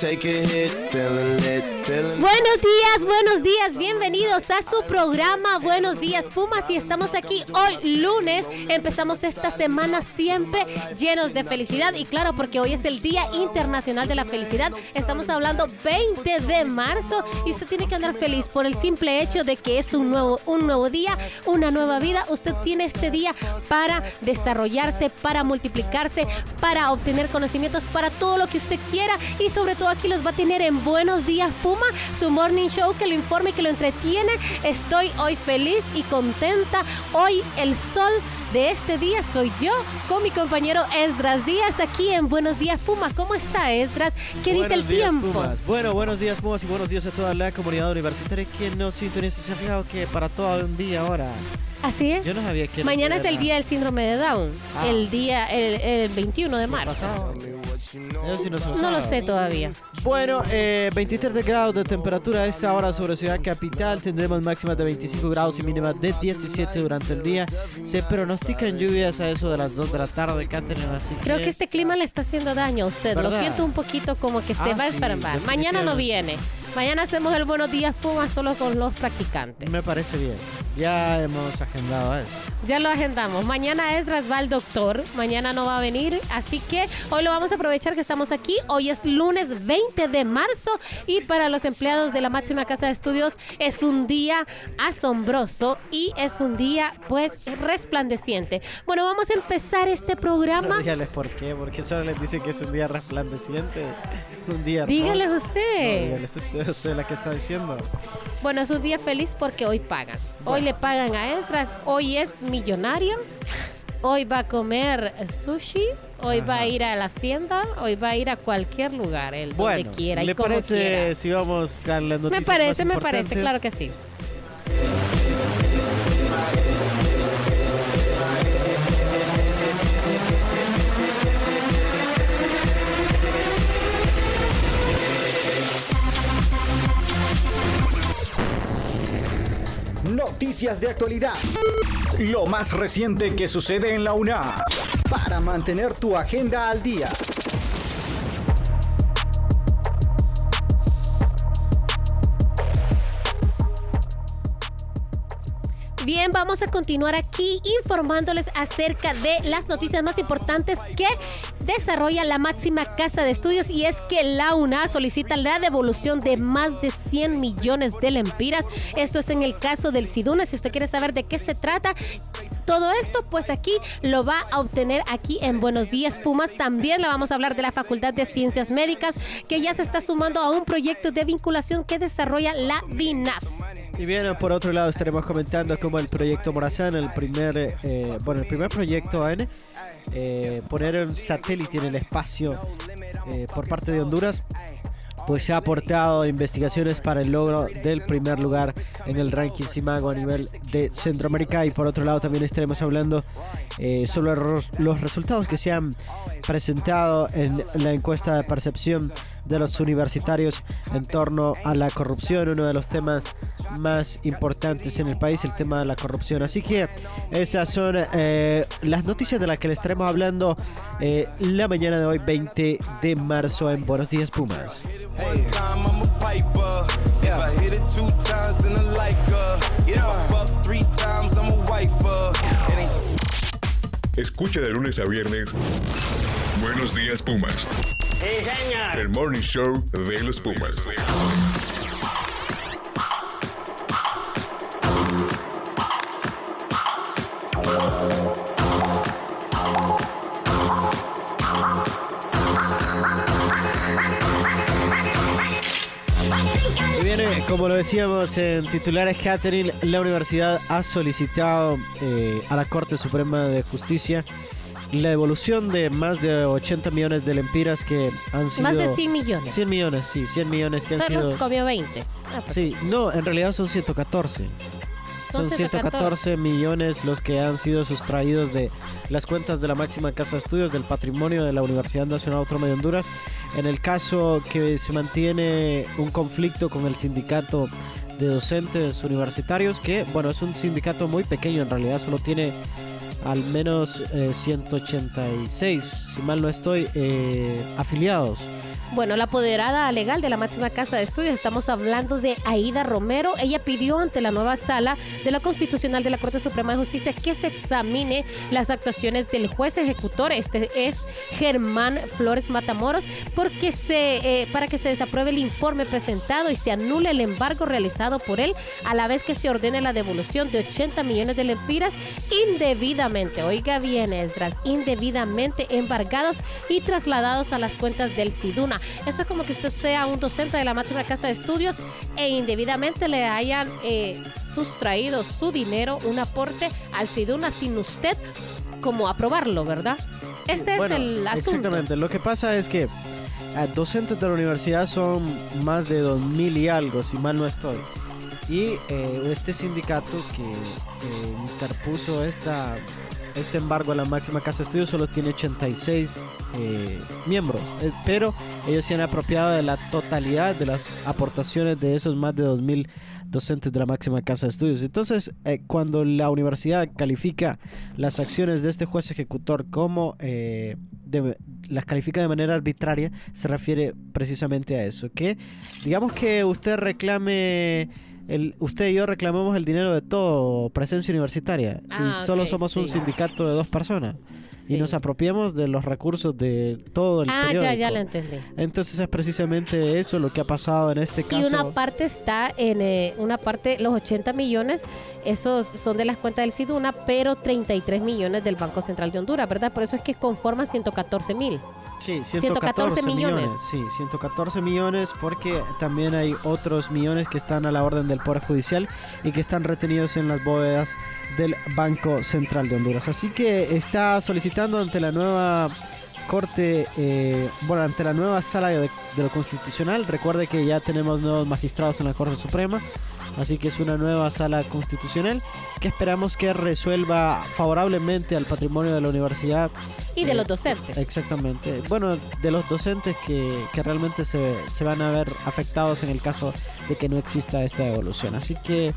take a hit, feeling lit, Buenos días, buenos días, bienvenidos a su programa Buenos días Pumas y estamos aquí hoy lunes, empezamos esta semana siempre llenos de felicidad y claro porque hoy es el Día Internacional de la Felicidad, estamos hablando 20 de marzo y usted tiene que andar feliz por el simple hecho de que es un nuevo, un nuevo día, una nueva vida, usted tiene este día para desarrollarse, para multiplicarse, para obtener conocimientos, para todo lo que usted quiera y sobre todo aquí los va a tener en Buenos días Su morning show que lo informe, que lo entretiene. Estoy hoy feliz y contenta. Hoy el sol de este día soy yo con mi compañero Esdras Díaz aquí en Buenos días Puma. ¿Cómo está Esdras? ¿Qué dice el Buenos días, tiempo? Pumas. Bueno, buenos días Pumas y buenos días a toda la comunidad universitaria que nos sintoniza. Se ha fijado que para todo un día ahora. Así es. Yo no sabía que Mañana es el día del síndrome de Down, Ah. el día el, el 21 de ¿Qué marzo. pasado. Eso sí no, se lo No lo sabe. sé todavía. Bueno, eh, 23 de grados de temperatura a esta hora sobre Ciudad Capital. Tendremos máximas de 25 grados y mínimas de 17 durante el día. Se pronostican lluvias a eso de las 2 de la tarde, Catherine. Así Creo que este clima le está haciendo daño a usted. Lo siento un poquito como que se Ah, va a sí, enfermar. Mañana no viene. Mañana hacemos el Buenos Días Puma solo con los practicantes. Me parece bien. Ya hemos agendado eso. Ya lo agendamos. Mañana Esdras va al doctor. Mañana no va a venir. Así que hoy lo vamos a aprovechar que estamos aquí. Hoy es lunes 20 de marzo. Y para los empleados de la máxima casa de estudios es un día asombroso. Y es un día, pues, resplandeciente. Bueno, vamos a empezar este No programa. dígales por qué, porque solo les dice que es un día resplandeciente. Un día. Dígale rojo. usted. No, dígales usted, usted la que está diciendo. Bueno, es un día feliz porque hoy pagan. Hoy le pagan a Esdras. Hoy es millonario. Hoy va a comer sushi. Hoy va a ir a la hacienda. Hoy va a ir a cualquier lugar, él donde Bueno, quiera ¿le y como parece quiera. si vamos a las Me noticias parece, más me parece, claro que sí. Noticias de actualidad. Lo más reciente que sucede en la UNA. Para mantener tu agenda al día. Bien, vamos a continuar aquí informándoles acerca de las noticias más importantes que desarrolla la máxima casa de estudios y es que la UNA solicita la devolución de más de 100 millones de lempiras. Esto es en el caso del SIDUNA. Si usted quiere saber de qué se trata, todo esto, pues aquí lo va a obtener aquí en Buenos Días Pumas. También le vamos a hablar de la Facultad de Ciencias Médicas, que ya se está sumando a un proyecto de vinculación que desarrolla la DINAF. Y bien, por otro lado estaremos comentando cómo el proyecto Morazán, el primer, eh, bueno, el primer proyecto en eh, poner un satélite en el espacio eh, por parte de Honduras, pues se ha aportado investigaciones para el logro del primer lugar en el ranking Simago a nivel de Centroamérica. Y por otro lado también estaremos hablando eh, sobre los, resultados que se han presentado en la encuesta de percepción de los universitarios en torno a la corrupción, uno de los temas más importantes en el país, el tema de la corrupción. Así que esas son eh, las noticias de las que les estaremos hablando eh, la mañana de hoy, 20 de marzo, en Buenos Días Pumas. Escucha de lunes a viernes. Buenos días, Pumas. Sí, señor. El morning show de los Pumas. Y viene, como lo decíamos en titulares, Catherine, la universidad ha solicitado eh, a la Corte Suprema de Justicia la devolución de más de 80 millones de lempiras que han sido... Más de 100 millones. 100 millones, sí, 100 millones que han Solo sido... comió 20. Ah, pues, Sí, no, en realidad son 114. Son Son 114 millones los que han sido sustraídos de las cuentas de la máxima casa de estudios del patrimonio de la Universidad Nacional Autónoma de Honduras. En el caso que se mantiene un conflicto con el sindicato de docentes universitarios, que bueno, es un sindicato muy pequeño, en realidad solo tiene al menos eh, 186, si mal no estoy, eh, afiliados. Bueno, la apoderada legal de la máxima casa de estudios, estamos hablando de Aida Romero. Ella pidió ante la nueva sala de la Constitucional de la Corte Suprema de Justicia que se examine las actuaciones del juez ejecutor. Este es Germán Flores Matamoros, porque se, eh, para que se desapruebe el informe presentado y se anule el embargo realizado por él, a la vez que se ordene la devolución de 80 millones de lempiras indebidamente, oiga bien, Esdras, indebidamente embargados y trasladados a las cuentas del SIDUNA. Eso es como que usted sea un docente de la máxima casa de estudios e indebidamente le hayan eh, sustraído su dinero, un aporte al SIDUNA sin usted como aprobarlo, ¿verdad? Este Bueno, es el asunto. Exactamente. Lo que pasa es que eh, docentes de la universidad son más de 2.000 y algo, si mal no estoy. Y eh, este sindicato que eh, interpuso esta, este embargo a la máxima casa de estudios solo tiene 86 eh, miembros. Pero ellos se han apropiado de la totalidad de las aportaciones de esos más de 2.000 docentes de la máxima casa de estudios. Entonces, eh, cuando la universidad califica las acciones de este juez ejecutor como eh, de- las califica de manera arbitraria, se refiere precisamente a eso. Que digamos que usted reclame, el, usted y yo reclamamos el dinero de todo presencia universitaria Ah, y solo ok, somos un sindicato de dos personas Sí. y nos apropiamos de los recursos de todo el Ah, periódico. ya, ya lo entendí. Entonces es precisamente eso lo que ha pasado en este caso. Y una parte está en eh, una parte, los 80 millones, esos son de las cuentas del SIDUNA, pero 33 millones del Banco Central de Honduras, ¿verdad? Por eso es que conforman 114 mil. Sí, 114 millones. Sí, 114 millones porque también hay otros millones que están a la orden del Poder Judicial y que están retenidos en las bóvedas del Banco Central de Honduras. Así que está solicitando ante la nueva Corte, eh, bueno, ante la nueva sala de, de lo constitucional. Recuerde que ya tenemos nuevos magistrados en la Corte Suprema. Así que es una nueva sala constitucional que esperamos que resuelva favorablemente al patrimonio de la universidad Y de Eh, los docentes. Exactamente. Bueno, de los docentes que, que realmente se, se van a ver afectados en el caso de que no exista esta devolución. Así que,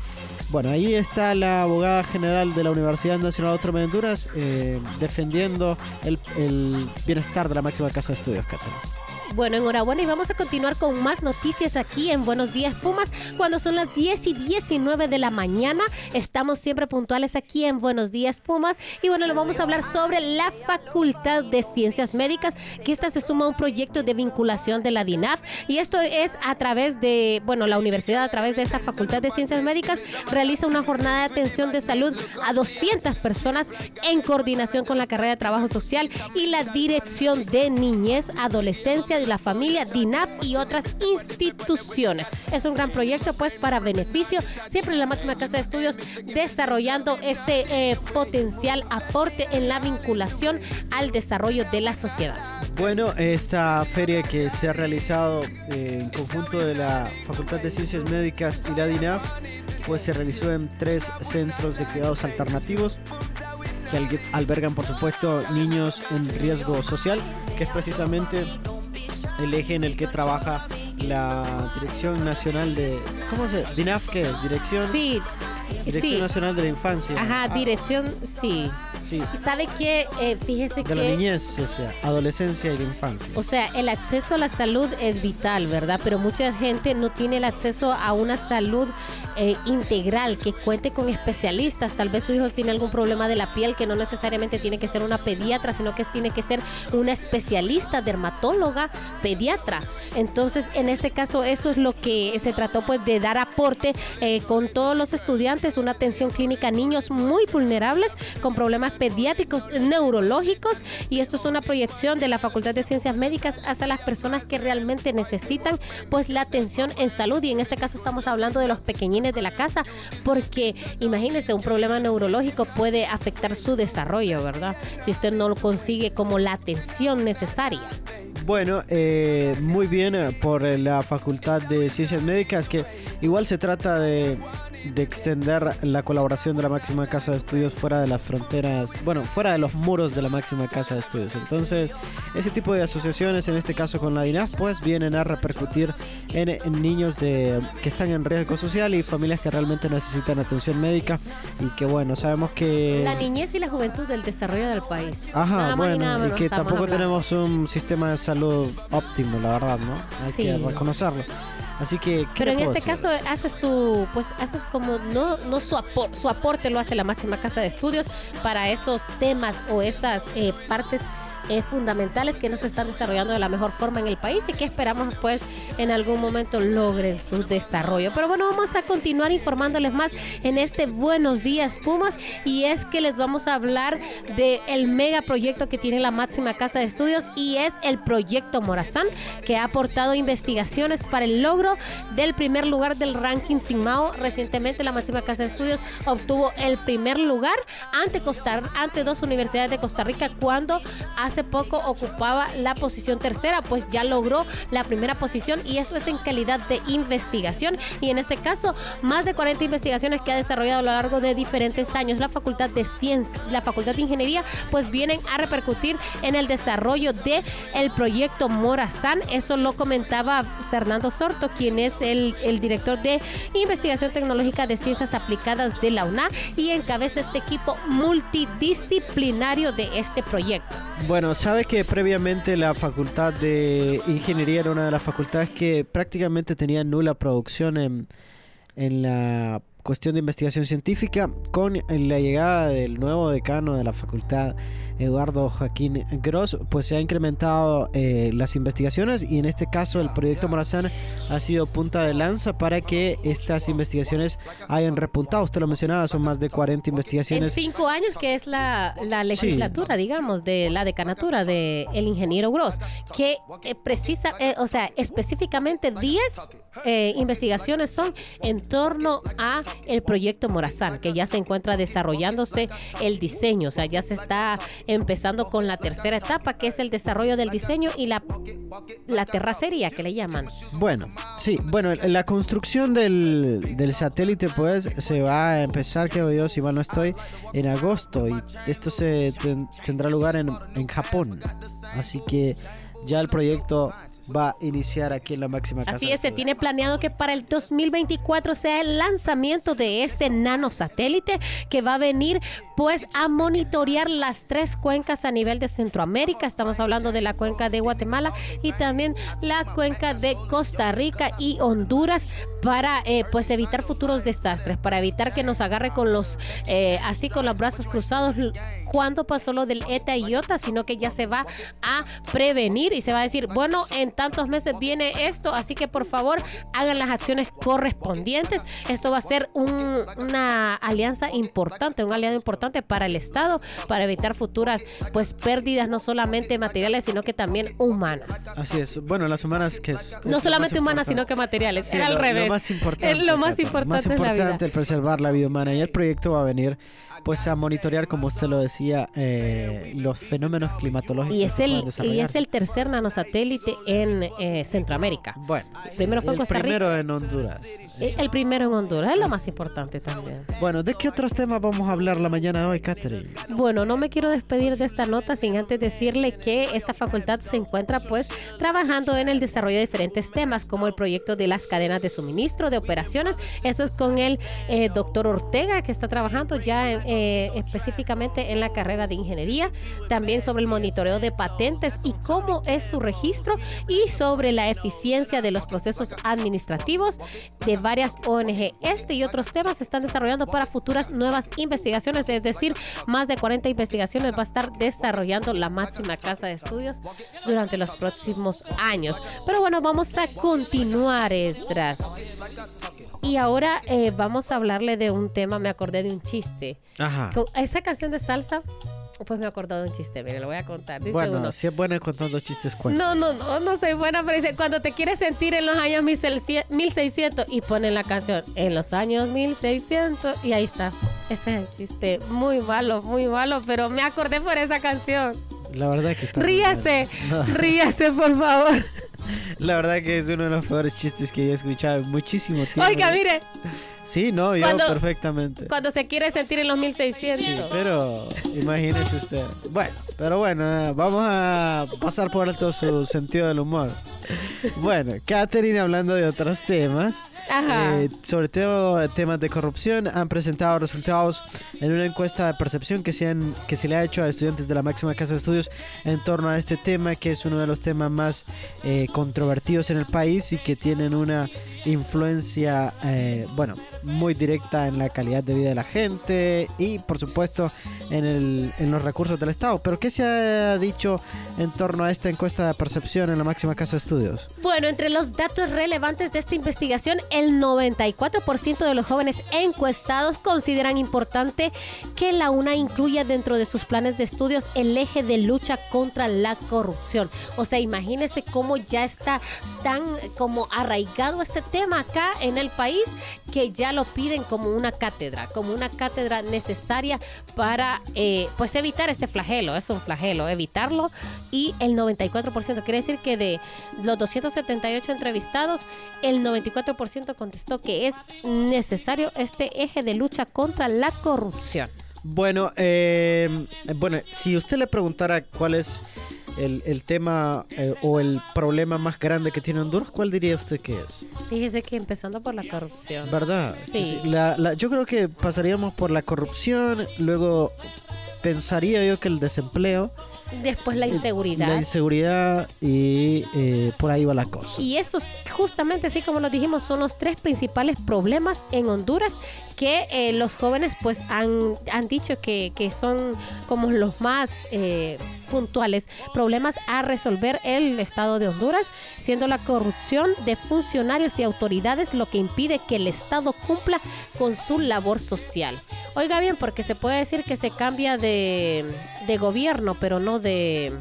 bueno, ahí está la abogada general de la Universidad Nacional de Honduras eh, defendiendo el, el bienestar de la máxima casa de estudios catalán. Bueno, enhorabuena y vamos a continuar con más noticias aquí en Buenos Días Pumas cuando son las 10 y 19 de la mañana. Estamos siempre puntuales aquí en Buenos Días Pumas y bueno, le vamos a hablar sobre la Facultad de Ciencias Médicas, que esta se suma a un proyecto de vinculación de la DINAF y esto es a través de, bueno, la universidad a través de esta Facultad de Ciencias Médicas realiza una jornada de atención de salud a 200 personas en coordinación con la carrera de Trabajo Social y la Dirección de Niñez, Adolescencia la Familia, DINAP y otras instituciones. Es un gran proyecto pues para beneficio siempre en la máxima casa de estudios desarrollando ese eh, potencial aporte en la vinculación al desarrollo de la sociedad. Bueno, esta feria que se ha realizado eh, en conjunto de la Facultad de Ciencias Médicas y la DINAF, pues se realizó en tres centros de cuidados alternativos que albergan, por supuesto, niños en riesgo social, que es precisamente el eje en el que trabaja la Dirección Nacional de... ¿Cómo se DINAF qué es? Dirección, Sí, Dirección sí. Nacional de la Infancia. Ajá, Ah, dirección, sí. Sí, Y sabe que, eh, fíjese de la que... niñez, o sea, adolescencia y la infancia. O sea, el acceso a la salud es vital, ¿verdad? Pero mucha gente no tiene el acceso a una salud eh, integral que cuente con especialistas. Tal vez su hijo tiene algún problema de la piel que no necesariamente tiene que ser una pediatra, sino que tiene que ser una especialista, dermatóloga, pediatra. Entonces, en este caso, eso es lo que se trató pues de dar aporte eh, con todos los estudiantes, una atención clínica a niños muy vulnerables con problemas pediátricos neurológicos y esto es una proyección de la Facultad de Ciencias Médicas hacia las personas que realmente necesitan pues la atención en salud y en este caso estamos hablando de los pequeñines de la casa porque imagínense un problema neurológico puede afectar su desarrollo, ¿verdad? Si usted no lo consigue como la atención necesaria. Bueno, eh, muy bien eh, por eh, la Facultad de Ciencias Médicas, que igual se trata de, de extender la colaboración de la máxima casa de estudios fuera de las fronteras, bueno, fuera de los muros de la máxima casa de estudios. Entonces, ese tipo de asociaciones, en este caso con la DINAF, pues vienen a repercutir en, en niños de, que están en riesgo social y familias que realmente necesitan atención médica y que bueno, sabemos que... La niñez y la juventud del desarrollo del país. Ajá, Nada más y nada bueno, y que tampoco tenemos un sistema de salud óptimo, la verdad, ¿no? Hay Sí. que reconocerlo. Así que, ¿qué Pero en este decir? caso hace su, pues hace como, no, no su, apor- su aporte lo hace la máxima casa de estudios para esos temas o esas eh, partes eh, fundamentales que no se están desarrollando de la mejor forma en el país y que esperamos pues en algún momento logren su desarrollo. Pero bueno, vamos a continuar informándoles más en este Buenos Días Pumas y es que les vamos a hablar de el mega proyecto que tiene la máxima casa de estudios y es el proyecto Morazán que ha aportado investigaciones para el logro del primer lugar del ranking Sigmao. Recientemente la máxima casa de estudios obtuvo el primer lugar ante Costa, ante dos universidades de Costa Rica cuando hace poco ocupaba la posición tercera, pues ya logró la primera posición y esto es en calidad de investigación y en este caso más de 40 investigaciones que ha desarrollado a lo largo de diferentes años la Facultad de Ciencias, la Facultad de Ingeniería, pues vienen a repercutir en el desarrollo de el proyecto Morazán. Eso lo comentaba Fernando Sorto, quien es el, el director de investigación tecnológica de ciencias aplicadas de la UNA y encabeza este equipo multidisciplinario de este proyecto. Bueno, sabe que previamente la facultad de ingeniería era una de las facultades que prácticamente tenía nula producción en, en la cuestión de investigación científica. Con la llegada del nuevo decano de la facultad, Eduardo Joaquín Gross, pues se ha incrementado eh, las investigaciones y en este caso el proyecto Morazán ha sido punta de lanza para que estas investigaciones hayan repuntado. Usted lo mencionaba, son más de 40 En investigaciones. cinco años, que es la, la legislatura, digamos, de la decanatura de el ingeniero Gross, que eh, precisa, eh, o sea, específicamente 10 eh, investigaciones son en torno a el proyecto Morazán, que ya se encuentra desarrollándose el diseño, o sea, ya se está empezando con la tercera etapa, que es el desarrollo del diseño y la, la terracería, que le llaman. Bueno, sí, bueno, la construcción del, del satélite pues se va a empezar, creo yo, si mal no estoy, en agosto y esto se ten- tendrá lugar en, en Japón. Así que ya el proyecto va a iniciar aquí en la máxima casa Así es, se tiene planeado que para el 2024 sea el lanzamiento de este nanosatélite que va a venir pues a monitorear las tres cuencas a nivel de Centroamérica. Estamos hablando de la cuenca de Guatemala y también la cuenca de Costa Rica y Honduras para eh, pues evitar futuros desastres, para evitar que nos agarre con los eh, así con los brazos cruzados cuando pasó lo del ETA y IOTA, sino que ya se va a prevenir y se va a decir, bueno, en tantos meses viene esto, así que por favor hagan las acciones correspondientes. Esto va a ser un- una alianza importante, un aliado importante para el Estado, para evitar futuras pues pérdidas no solamente materiales, sino que también humanas. Así es, bueno, las humanas que es... es No solamente humanas, sino importante. que materiales. Sí, Era al lo, revés. Lo más importante. Es lo más importante, más en la vida. importante el preservar la vida humana. Y el proyecto va a venir pues a monitorear, como usted lo decía, eh, los fenómenos climatológicos. Y es el y es el tercer nanosatélite en eh, Centroamérica. Bueno, Primero fue el Costa Rica. primero en Honduras. El primero en Honduras, es lo más importante también. Bueno, ¿de qué otros temas vamos a hablar la mañana de hoy, Catherine? Bueno, no me quiero despedir de esta nota sin antes decirle que esta facultad se encuentra pues trabajando en el desarrollo de diferentes temas como el proyecto de las cadenas de suministro de operaciones. Esto es con el eh, doctor Ortega que está trabajando ya eh, específicamente en la carrera de ingeniería. También sobre el monitoreo de patentes y cómo es su registro y sobre la eficiencia de los procesos administrativos de varias ONG. Este y otros temas se están desarrollando para futuras nuevas investigaciones, es decir, más de 40 investigaciones va a estar desarrollando la máxima casa de estudios durante los próximos años. Pero bueno, vamos a continuar, Esdras. Y ahora eh, vamos a hablarle de un tema, me acordé de un chiste. Ajá. Esa canción de salsa, pues me acordé de un chiste, mire, lo voy a contar. Dice Bueno, uno. si es buena contando chistes, cuenta. No, no, no, no soy buena, pero dice, cuando te quieres sentir en los años 1600 y ponen la canción en los años 1600 y ahí está. Ese es el chiste. Muy malo, muy malo, pero me acordé por esa canción. La verdad que está. Ríase. No, ríase, por favor. la verdad que es uno de los peores chistes que yo he escuchado en muchísimo tiempo. Oiga, mire, Sí, no, yo Cuando- perfectamente. cuando se quiere sentir en los 1600. Sí, pero imagínese usted. Bueno, pero bueno, vamos a pasar por alto su sentido del humor. Bueno, Catherine hablando de otros temas. Ajá. eh, sobre todo temas de corrupción, han presentado resultados en una encuesta de percepción que se, han- que se le ha hecho a estudiantes de la máxima casa de estudios en torno a este tema, que es uno de los temas más eh, controvertidos en el país y que tienen una influencia, eh, bueno, muy directa en la calidad de vida de la gente y, por supuesto, en, el- en los recursos del Estado. Pero, ¿qué se ha dicho en torno a esta encuesta de percepción en la máxima casa de estudios? Bueno, entre los datos relevantes de esta investigación, el 94% de los jóvenes encuestados consideran importante que la UNA incluya dentro de sus planes de estudios el eje de lucha contra la corrupción. O sea, imagínense cómo ya está tan como arraigado ese tema acá en el país que ya lo piden como una cátedra, como una cátedra necesaria para eh, pues evitar este flagelo, es un flagelo, evitarlo y el 94%, quiere decir que de los 278 entrevistados, el 94% contestó que es necesario este eje de lucha contra la corrupción. Bueno, eh, bueno, si usted le preguntara cuál es el, el tema eh, o el problema más grande que tiene Honduras, ¿cuál diría usted que es? Fíjese que empezando por la corrupción. ¿Verdad? Sí. La- la- yo creo que pasaríamos por la corrupción, luego pensaría yo que el desempleo, Después la la inseguridad. inseguridad y eh, por ahí va la cosa. Y esos, justamente así como lo dijimos, son los tres principales problemas en Honduras que eh, los jóvenes pues han, han dicho que, que son como los más eh, puntuales problemas a resolver el Estado de Honduras, siendo la corrupción de funcionarios y autoridades lo que impide que el Estado cumpla con su labor social. Oiga bien, porque se puede decir que se cambia de, de gobierno, pero no de,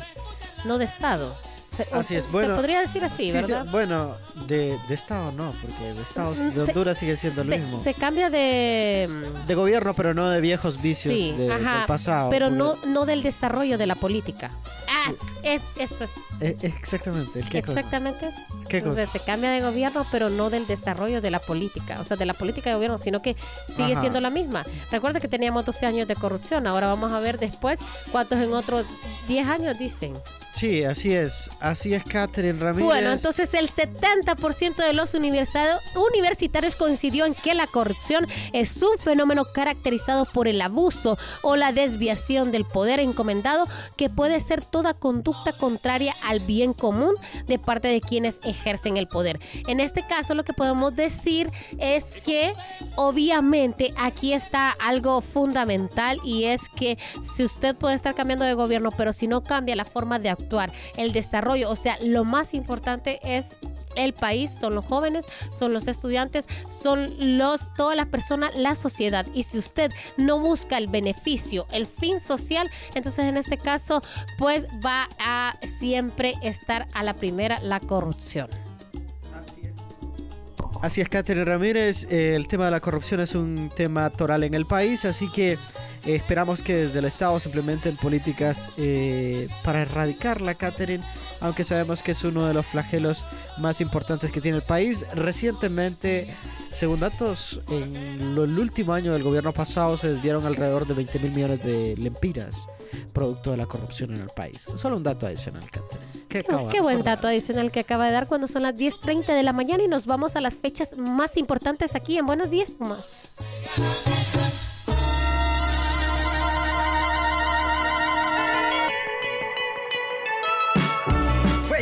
no de Estado. Se, Así es, se bueno, podría decir así, Sí, se- ¿verdad? bueno, de, de Estado no, porque de Estado Mm, de se- Honduras sigue siendo se, lo mismo. se cambia de... De gobierno, pero no de viejos vicios Sí, de- ajá, del pasado. pero no, no del desarrollo de la política. Ah, es- eso es. Eh, exactamente. ¿qué cosa? Exactamente. es. ¿Qué Entonces se cambia de gobierno, pero no del desarrollo de la política, o sea, de la política de gobierno, sino que sigue Ajá. siendo la misma. Recuerda que teníamos 12 años de corrupción, ahora vamos a ver después cuántos en otros 10 años dicen. Sí, así es. Así es, Catherine Ramírez. Bueno, entonces el 70% de los universitarios coincidió en que la corrupción es un fenómeno caracterizado por el abuso o la desviación del poder encomendado que puede ser toda conducta contraria al bien común de parte de quienes ejercen el poder. En este caso lo que podemos decir es que obviamente aquí está algo fundamental y es que si usted puede estar cambiando de gobierno, pero si no cambia la forma de actuar, el desarrollo, o sea, lo más importante es el país, son los jóvenes, son los estudiantes, son los todas las personas, la sociedad. Y si usted no busca el beneficio, el fin social, entonces en este caso, pues va a siempre estar a la primera la corrupción. Así es, Catherine Ramírez. eh, el tema de la corrupción es un tema toral en el país, así que eh, esperamos que desde el Estado se implementen políticas eh, para erradicarla, Catherine, aunque sabemos que es uno de los flagelos más importantes que tiene el país. Recientemente, según datos, en lo- el último año del gobierno pasado se desviaron alrededor de 20 mil millones de lempiras, producto de la corrupción en el país. Solo un dato adicional, Catherine. ¿Qué Qué, buen dato adicional que acaba de dar cuando son las 10.30 de la mañana y nos vamos a las fechas más importantes aquí en Buenos Días, Pumas.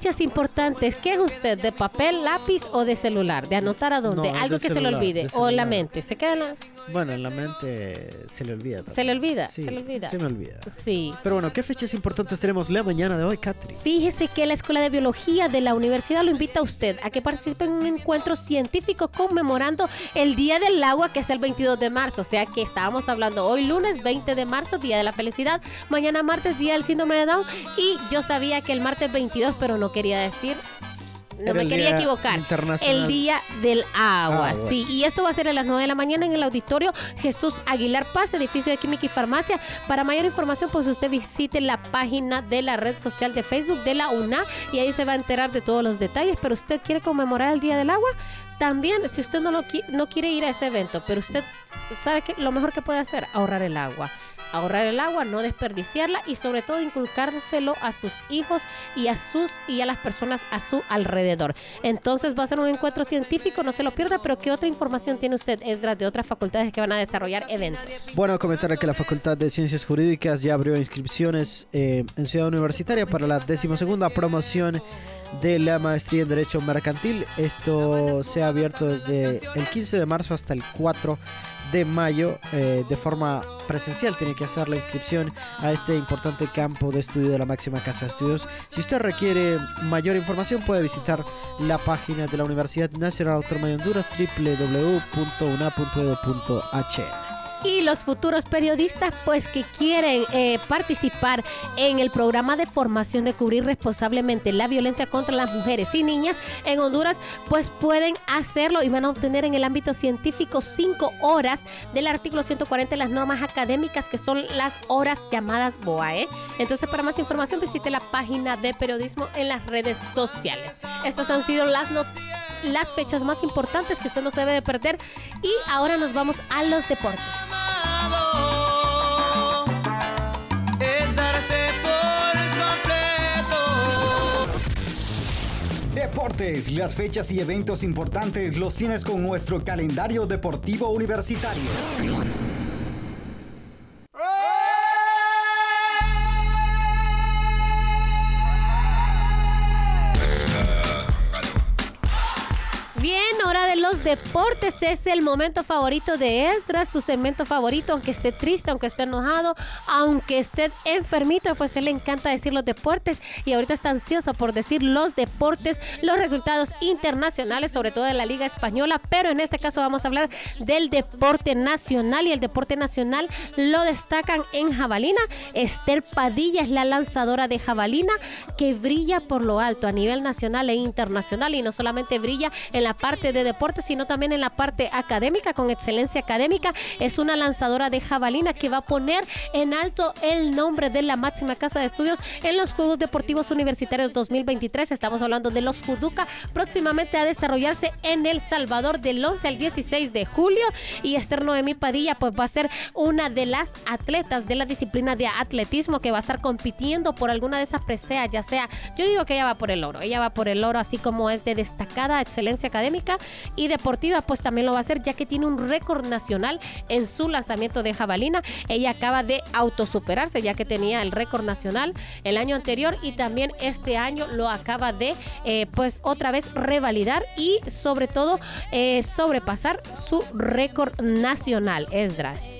Fechas importantes. ¿Qué es usted? ¿De papel, lápiz o de celular? ¿De anotar a dónde? No, Algo que se le olvide. de O la mente. ¿Se queda en la... Bueno, en la mente se le olvida. Se le olvida, Sí, se le olvida. Se me olvida. Sí. Pero bueno, ¿qué fechas importantes tenemos la mañana de hoy, Catri? Fíjese que la Escuela de Biología de la universidad lo invita a usted a que participe en un encuentro científico conmemorando el Día del Agua, que es el 22 de marzo. O sea que estábamos hablando hoy lunes 20 de marzo, Día de la Felicidad, mañana martes, Día del Síndrome de Down. Y yo sabía que el martes 22, pero no quería decir... No Era me quería equivocar. El Día del Agua, Agua. sí. Y esto va a ser a las 9 de la mañana en el auditorio Jesús Aguilar Paz, edificio de Química y Farmacia. Para mayor información, pues usted visite la página de la red social de Facebook de la UNA y ahí se va a enterar de todos los detalles. Pero usted quiere conmemorar el Día del Agua, también, si usted no, lo qui- no quiere ir a ese evento, pero usted sabe que lo mejor que puede hacer, ahorrar el agua. Ahorrar el agua, no desperdiciarla y sobre todo inculcárselo a sus hijos y a sus y a las personas a su alrededor. Entonces va a ser un encuentro científico, no se lo pierda, pero ¿qué otra información tiene usted, Esdras, de otras facultades que van a desarrollar eventos? Bueno, comentar que la Facultad de Ciencias Jurídicas ya abrió inscripciones eh, en Ciudad Universitaria para la decimosegunda promoción de la maestría en Derecho Mercantil. Esto se ha abierto desde el 15 de marzo hasta el 4 de mayo eh, de forma presencial. Tiene que hacer la inscripción a este importante campo de estudio de la máxima casa de estudios. Si usted requiere mayor información puede visitar la página de la Universidad Nacional Autónoma de Honduras www.una.edu.h. Y los futuros periodistas, pues que quieren eh, participar en el programa de formación de cubrir responsablemente la violencia contra las mujeres y niñas en Honduras, pues pueden hacerlo y van a obtener en el ámbito científico cinco horas del artículo 140 de las normas académicas, que son las horas llamadas BOAE. Entonces, para más información, visite la página de periodismo en las redes sociales. Estas han sido las noticias las fechas más importantes que usted no se debe de perder. Y ahora nos vamos a los deportes. Deportes, las fechas y eventos importantes los tienes con nuestro calendario deportivo universitario. Deportes. Es el momento favorito de Esdras, su segmento favorito, aunque esté triste, aunque esté enojado, aunque esté enfermito, pues él le encanta decir los deportes y ahorita está ansioso por decir los deportes, los resultados internacionales, sobre todo de la Liga Española, pero en este caso vamos a hablar del deporte nacional y el deporte nacional lo destacan en jabalina. Esther Padilla es la lanzadora de jabalina que brilla por lo alto a nivel nacional e internacional y no solamente brilla en la parte de deporte, sino también en la parte académica, con excelencia académica. Es una lanzadora de jabalina que va a poner en alto el nombre de la máxima casa de estudios en los Juegos Deportivos Universitarios 2023. Estamos hablando de los Juduca, próximamente a desarrollarse en El Salvador del 11 al 16 de julio. Y Esther Noemí Padilla, pues va a ser una de las atletas de la disciplina de atletismo que va a estar compitiendo por alguna de esas preseas, ya sea, yo digo que ella va por el oro, ella va por el oro, así como es de destacada excelencia académica y deportiva, pues también lo va a hacer ya que tiene un récord nacional en su lanzamiento de jabalina. Ella acaba de autosuperarse ya que tenía el récord nacional el año anterior y también este año lo acaba de eh, pues otra vez revalidar y sobre todo eh, sobrepasar su récord nacional, Esdras.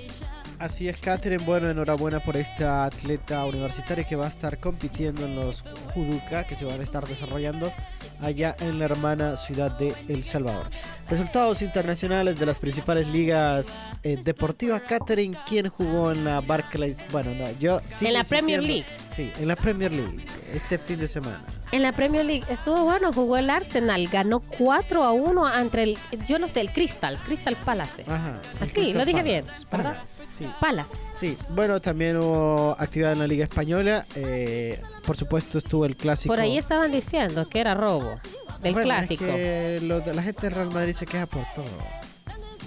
Así es, Catherine. Bueno, enhorabuena por esta atleta universitaria que va a estar compitiendo en los Juduca que se van a estar desarrollando allá en la hermana ciudad de El Salvador. Resultados internacionales de las principales ligas eh, deportivas. Catherine, ¿quién jugó en la Barclays? Bueno, no, yo sí. En la Premier League. Sí, en la Premier League, este fin de semana. En la Premier League estuvo bueno, jugó el Arsenal, ganó 4 a 1 entre el, yo no sé, el Crystal, Crystal Palace. Ajá. Así, Crystal lo dije Palace. bien, ¿verdad? Palace, Sí. Palace. Sí, bueno, también hubo actividad en la Liga Española. eh, por supuesto, estuvo el clásico. Por ahí estaban diciendo que era robo del Bueno, clásico. Es que lo de- la gente de Real Madrid se queja por todo.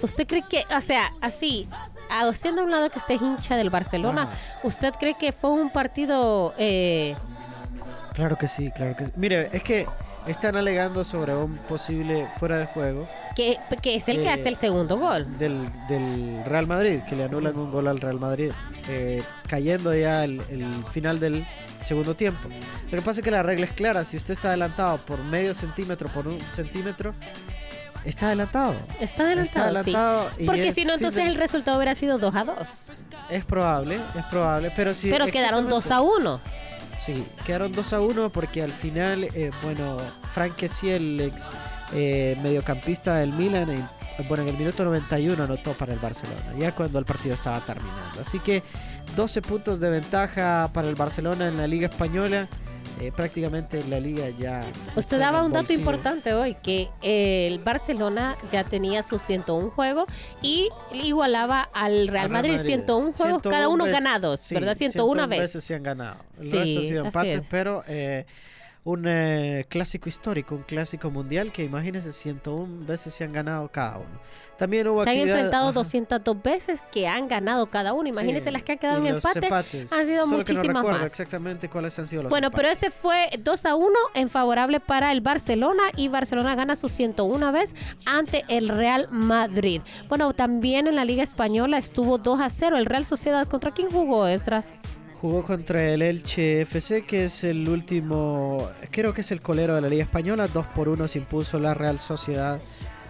¿Usted cree que, o sea, así, haciendo a un lado que usted es hincha del Barcelona. ¿usted cree que fue un partido eh, Claro que sí, claro que sí. Mire, es que están alegando sobre un posible fuera de juego que, que es el que Eh, hace el segundo gol? del, del Real Madrid, que le anulan un gol al Real Madrid, eh, cayendo ya el, el final del segundo tiempo. Lo que pasa es que la regla es clara, si usted está adelantado por medio centímetro, por un centímetro, está adelantado. Está adelantado, adelantado sí. Porque si no, entonces de- el resultado hubiera sido 2 a 2. Es probable, es probable, pero sí. Pero quedaron 2 a 1. Sí, quedaron 2 a 1 porque al final, eh, bueno, Frank Kessie, ex eh, mediocampista del Milan, en- bueno, en el minuto 91 anotó para el Barcelona, ya cuando el partido estaba terminando. Así que 12 puntos de ventaja para el Barcelona en la Liga Española. Eh, prácticamente la liga ya. Usted daba un dato importante hoy, que el Barcelona ya tenía sus 101 juegos y igualaba al Real Al Madrid 101 juegos, cada 101 uno veces- ganados, sí, ¿verdad? 101 veces. veces se han ganado. El Sí, resto han sido empates, es. pero eh, un eh, clásico histórico, un clásico mundial que imagínense 101 veces se han ganado cada uno. También hubo Se han enfrentado ajá, 202 veces que han ganado cada uno. Imagínense sí, las que han quedado en empate. empates, han sido solo que no muchísimas recuerdo más. exactamente cuáles han sido los Bueno, pero empates. este fue 2 a 1 en favorable para el Barcelona y Barcelona gana su 101 vez ante el Real Madrid. Bueno, también en la Liga Española estuvo 2 a 0 el Real Sociedad. ¿Contra quién jugó, Estras? Jugó contra el Elche FC, que es el último, creo que es el colero de la Liga Española. 2 por 1 se impuso la Real Sociedad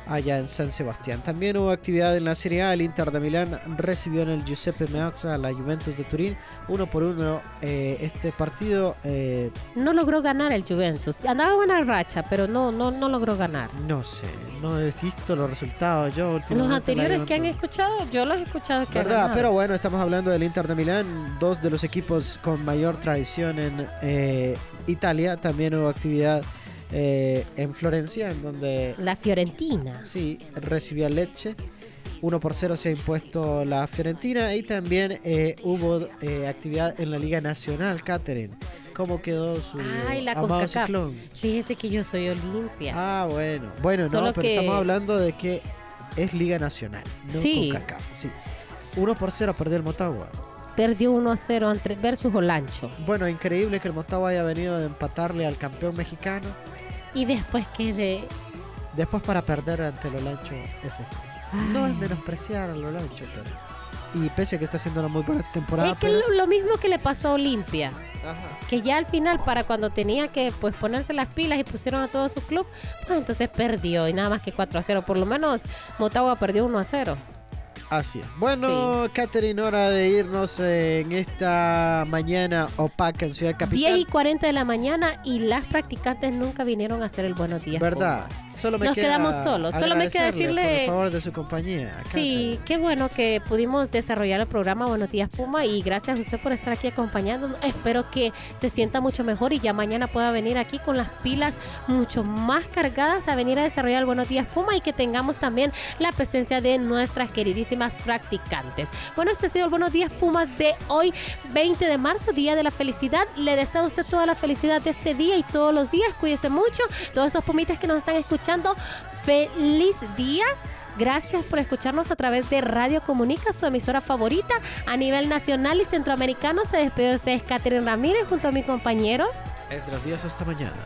allá en San Sebastián. También hubo actividad en la Serie A. El Inter de Milán recibió en el Giuseppe Meazza a la Juventus de Turín. 1 por 1 eh, este partido. eh, No logró ganar el Juventus. Andaba buena racha, pero no, no, no logró ganar. no sé, no he visto los resultados. Yo Los anteriores que han escuchado, yo los he escuchado que ¿Verdad? Pero bueno, estamos hablando del Inter de Milán, dos de los equipos con mayor tradición en eh, Italia. También hubo actividad eh, en Florencia, en donde La Fiorentina. sí recibió al Lecce. 1 por 0 se ha impuesto la Fiorentina y también eh, hubo eh, actividad en la Liga Nacional, Catherine. ¿Cómo quedó su Ay, la amado ciclón? Fíjese que yo soy Olimpia. Ah, bueno. Bueno, Solo no, pero que- estamos hablando de que es Liga Nacional, no Sí. CONCACAF, sí. 1 por 0 perdió el Motagua. Perdió 1 a 0 ante versus Olancho. Bueno, increíble que el Motagua haya venido de empatarle al campeón mexicano, Y después que de. después para perder ante el Olancho FC. No es menospreciar al Olancho, pero... Y pese a que está haciendo una muy buena temporada, es que pero- lo, lo mismo que le pasó a Olimpia. Ajá. Que ya al final, para cuando tenía que pues ponerse las pilas y pusieron a todo su club, pues entonces perdió. Y nada más que 4 a 0. Por lo menos Motagua perdió 1 a 0. Así es. Bueno, Catherine, hora de irnos eh, en esta mañana opaca en Ciudad Capital. 10 y 40 de la mañana y las practicantes nunca vinieron a hacer el buenos días. ¿Verdad? Pumas. Solo me Nos queda quedamos solos. Solo me queda decirle- Por favor de su compañía. Sí, qué bueno que pudimos desarrollar el programa Buenos Días Puma y gracias a usted por estar aquí acompañándonos. Espero que se sienta mucho mejor y ya mañana pueda venir aquí con las pilas mucho más cargadas a venir a desarrollar Buenos Días Puma y que tengamos también la presencia de nuestras queridísimas practicantes. Bueno, este ha sido el Buenos Días Pumas de hoy, 20 de marzo, Día de la Felicidad. Le deseo a usted toda la felicidad de este día y todos los días. Cuídese mucho. Todos esos pumitas que nos están escuchando, feliz día. Gracias por escucharnos a través de Radio Comunica, su emisora favorita a nivel nacional y centroamericano. Se despide de ustedes Catherine Ramírez junto a mi compañero. Es los días hasta mañana.